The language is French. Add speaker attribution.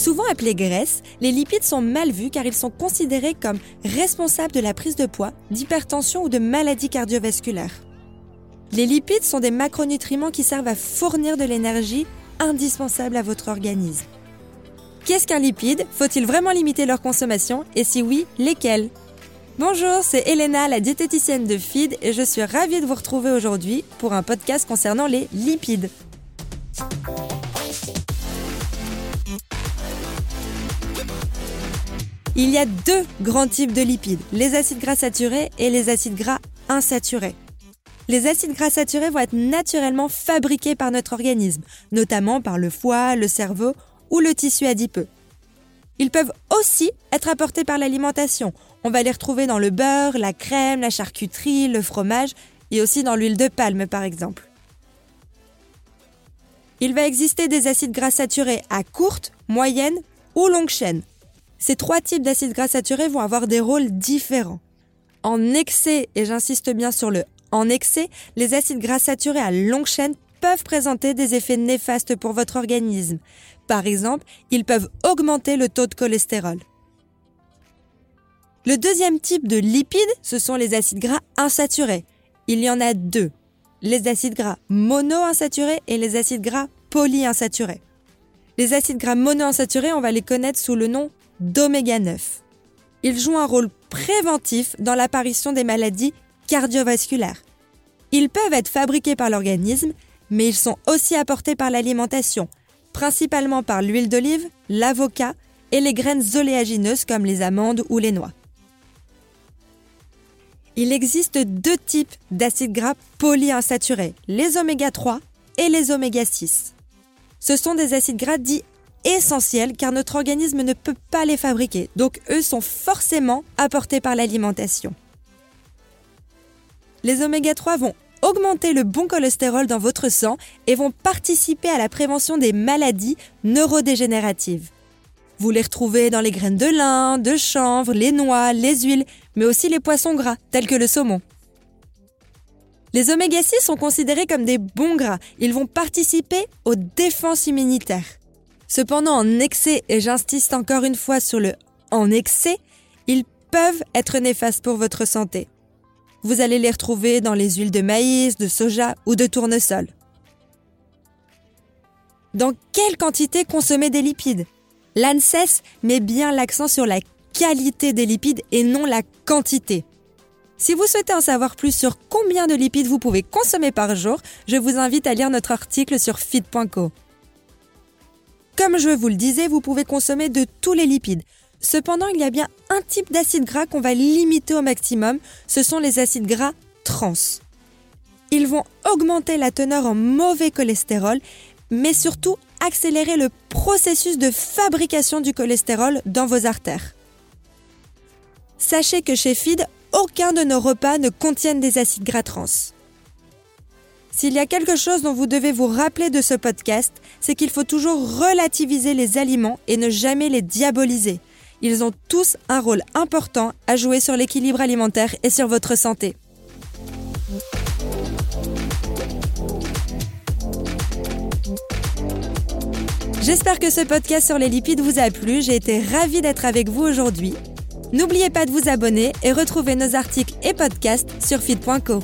Speaker 1: Souvent appelés graisses, les lipides sont mal vus car ils sont considérés comme responsables de la prise de poids, d'hypertension ou de maladies cardiovasculaires. Les lipides sont des macronutriments qui servent à fournir de l'énergie indispensable à votre organisme. Qu'est-ce qu'un lipide? Faut-il vraiment limiter leur consommation? Et si oui, lesquels? Bonjour, c'est Elena, la diététicienne de FID, et je suis ravie de vous retrouver aujourd'hui pour un podcast concernant les lipides. Il y a deux grands types de lipides, les acides gras saturés et les acides gras insaturés. Les acides gras saturés vont être naturellement fabriqués par notre organisme, notamment par le foie, le cerveau ou le tissu adipeux. Ils peuvent aussi être apportés par l'alimentation. On va les retrouver dans le beurre, la crème, la charcuterie, le fromage et aussi dans l'huile de palme par exemple. Il va exister des acides gras saturés à courte, moyenne ou longue chaîne. Ces trois types d'acides gras saturés vont avoir des rôles différents. En excès, et j'insiste bien sur le en excès, les acides gras saturés à longue chaîne peuvent présenter des effets néfastes pour votre organisme. Par exemple, ils peuvent augmenter le taux de cholestérol. Le deuxième type de lipides, ce sont les acides gras insaturés. Il y en a deux. Les acides gras monoinsaturés et les acides gras polyinsaturés. Les acides gras monoinsaturés, on va les connaître sous le nom d'oméga 9. Ils jouent un rôle préventif dans l'apparition des maladies cardiovasculaires. Ils peuvent être fabriqués par l'organisme, mais ils sont aussi apportés par l'alimentation, principalement par l'huile d'olive, l'avocat et les graines oléagineuses comme les amandes ou les noix. Il existe deux types d'acides gras polyinsaturés, les oméga 3 et les oméga 6. Ce sont des acides gras dits essentiels car notre organisme ne peut pas les fabriquer, donc eux sont forcément apportés par l'alimentation. Les oméga 3 vont augmenter le bon cholestérol dans votre sang et vont participer à la prévention des maladies neurodégénératives. Vous les retrouvez dans les graines de lin, de chanvre, les noix, les huiles, mais aussi les poissons gras, tels que le saumon. Les oméga 6 sont considérés comme des bons gras. Ils vont participer aux défenses immunitaires. Cependant, en excès, et j'insiste encore une fois sur le en excès, ils peuvent être néfastes pour votre santé. Vous allez les retrouver dans les huiles de maïs, de soja ou de tournesol. Dans quelle quantité consommer des lipides? L'ANSES met bien l'accent sur la qualité des lipides et non la quantité. Si vous souhaitez en savoir plus sur combien de lipides vous pouvez consommer par jour, je vous invite à lire notre article sur feed.co. Comme je vous le disais, vous pouvez consommer de tous les lipides. Cependant, il y a bien un type d'acide gras qu'on va limiter au maximum, ce sont les acides gras trans. Ils vont augmenter la teneur en mauvais cholestérol, mais surtout accélérer le processus de fabrication du cholestérol dans vos artères. Sachez que chez FID, aucun de nos repas ne contiennent des acides gras trans. S'il y a quelque chose dont vous devez vous rappeler de ce podcast, c'est qu'il faut toujours relativiser les aliments et ne jamais les diaboliser. Ils ont tous un rôle important à jouer sur l'équilibre alimentaire et sur votre santé. J'espère que ce podcast sur les lipides vous a plu. J'ai été ravie d'être avec vous aujourd'hui. N'oubliez pas de vous abonner et retrouver nos articles et podcasts sur feed.co.